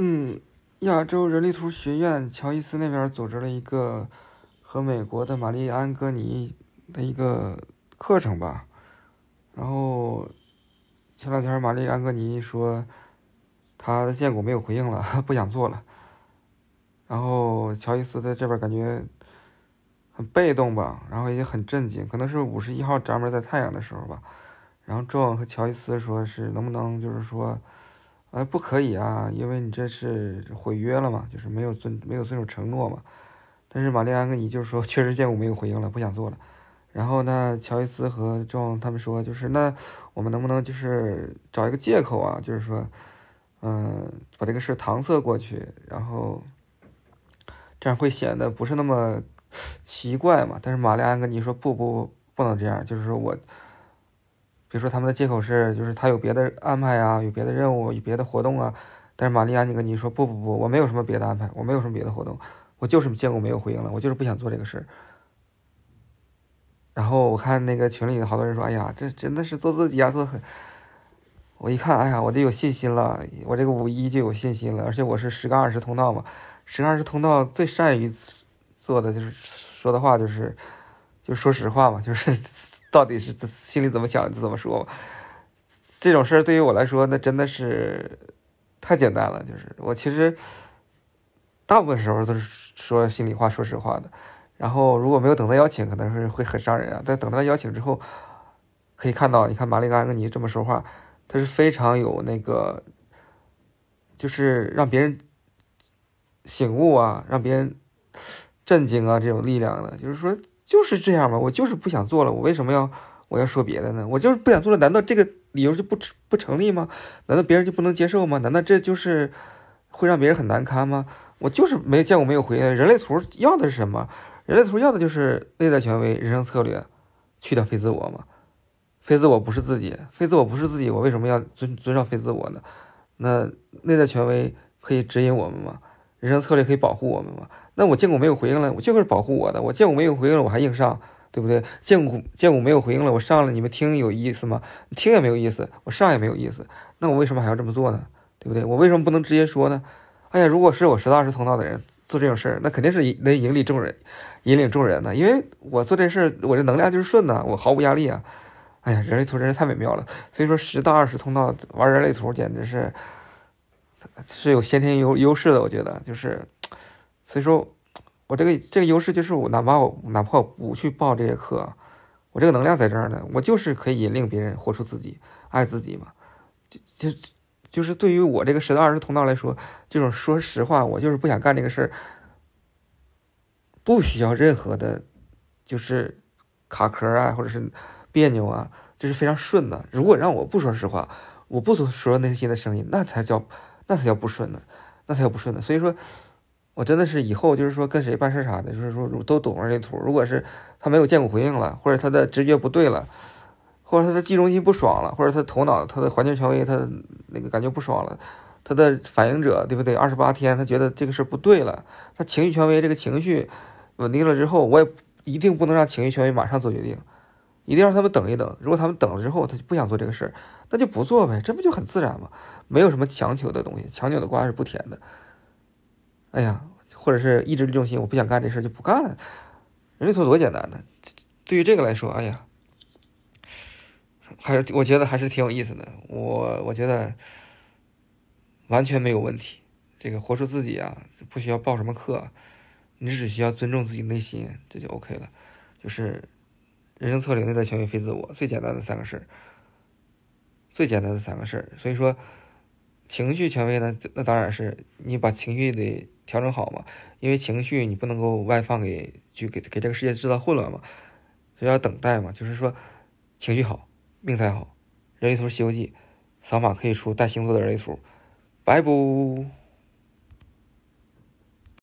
嗯，亚洲人力图学院乔伊斯那边组织了一个和美国的玛丽安戈尼的一个课程吧。然后前两天玛丽安戈尼说，他的建股没有回应了，不想做了。然后乔伊斯在这边感觉很被动吧，然后也很震惊，可能是五十一号闸门在太阳的时候吧。然后 John 和乔伊斯说是能不能就是说。呃，不可以啊，因为你这是毁约了嘛，就是没有遵没有遵守承诺嘛。但是玛丽安跟你就是说，确实见过没有回应了，不想做了。然后呢，乔伊斯和壮他们说，就是那我们能不能就是找一个借口啊，就是说，嗯，把这个事搪塞过去，然后这样会显得不是那么奇怪嘛。但是玛丽安跟你说，不不不能这样，就是说我。比如说他们的借口是，就是他有别的安排啊，有别的任务，有别的活动啊。但是玛丽安，你跟你说不不不，我没有什么别的安排，我没有什么别的活动，我就是见过没有回应了，我就是不想做这个事儿。然后我看那个群里的好多人说，哎呀，这真的是做自己啊，做很。我一看，哎呀，我就有信心了，我这个五一就有信心了，而且我是十杠二十通道嘛，十杠二十通道最善于做的就是说的话就是，就说实话嘛，就是。到底是心里怎么想就怎么说，这种事儿对于我来说，那真的是太简单了。就是我其实大部分时候都是说心里话、说实话的。然后如果没有等到邀请，可能是会很伤人啊。但等到邀请之后，可以看到，你看玛丽安跟尼这么说话，他是非常有那个，就是让别人醒悟啊，让别人震惊啊这种力量的，就是说。就是这样嘛，我就是不想做了，我为什么要我要说别的呢？我就是不想做了，难道这个理由就不不成立吗？难道别人就不能接受吗？难道这就是会让别人很难堪吗？我就是没见过没有回应。人类图要的是什么？人类图要的就是内在权威、人生策略，去掉非自我嘛。非自我不是自己，非自我不是自己，我为什么要遵遵照非自我呢？那内在权威可以指引我们吗？人生策略可以保护我们吗？那我见股没有回应了，我就是保护我的。我见股没有回应了，我还硬上，对不对？见股见股没有回应了，我上了，你们听有意思吗？听也没有意思，我上也没有意思。那我为什么还要这么做呢？对不对？我为什么不能直接说呢？哎呀，如果是我实打实通道的人做这种事儿，那肯定是能引领众人，引领众人呢。因为我做这事儿，我这能量就是顺的，我毫无压力啊。哎呀，人类图真是太美妙了。所以说，十到二十通道玩人类图简直是是有先天优优势的，我觉得就是。所以说，我这个这个优势就是我哪怕我哪怕我不去报这些课，我这个能量在这儿呢，我就是可以引领别人活出自己，爱自己嘛。就就就是对于我这个十到二十通道来说，这种说实话，我就是不想干这个事儿，不需要任何的，就是卡壳啊，或者是别扭啊，这是非常顺的。如果让我不说实话，我不说内心的声音，那才叫那才叫不顺呢，那才叫不顺呢。所以说。我真的是以后就是说跟谁办事啥的，就是说都懂人类图。如果是他没有见过回应了，或者他的直觉不对了，或者他的记忆中心不爽了，或者他头脑他的环境权威他那个感觉不爽了，他的反应者对不对？二十八天他觉得这个事不对了，他情绪权威这个情绪稳定了之后，我也一定不能让情绪权威马上做决定，一定让他们等一等。如果他们等了之后他就不想做这个事儿，那就不做呗，这不就很自然吗？没有什么强求的东西，强扭的瓜是不甜的。哎呀，或者是意志力中心，我不想干这事儿就不干了。人类图多简单呢，对于这个来说，哎呀，还是我觉得还是挺有意思的。我我觉得完全没有问题。这个活出自己啊，不需要报什么课，你只需要尊重自己内心，这就 OK 了。就是人生策略内在权威非自我，最简单的三个事儿，最简单的三个事儿。所以说。情绪权威呢？那当然是你把情绪得调整好嘛，因为情绪你不能够外放给，就给给这个世界制造混乱嘛，所以要等待嘛。就是说，情绪好，命才好。人类图《西游记》，扫码可以出带星座的人类图，拜不。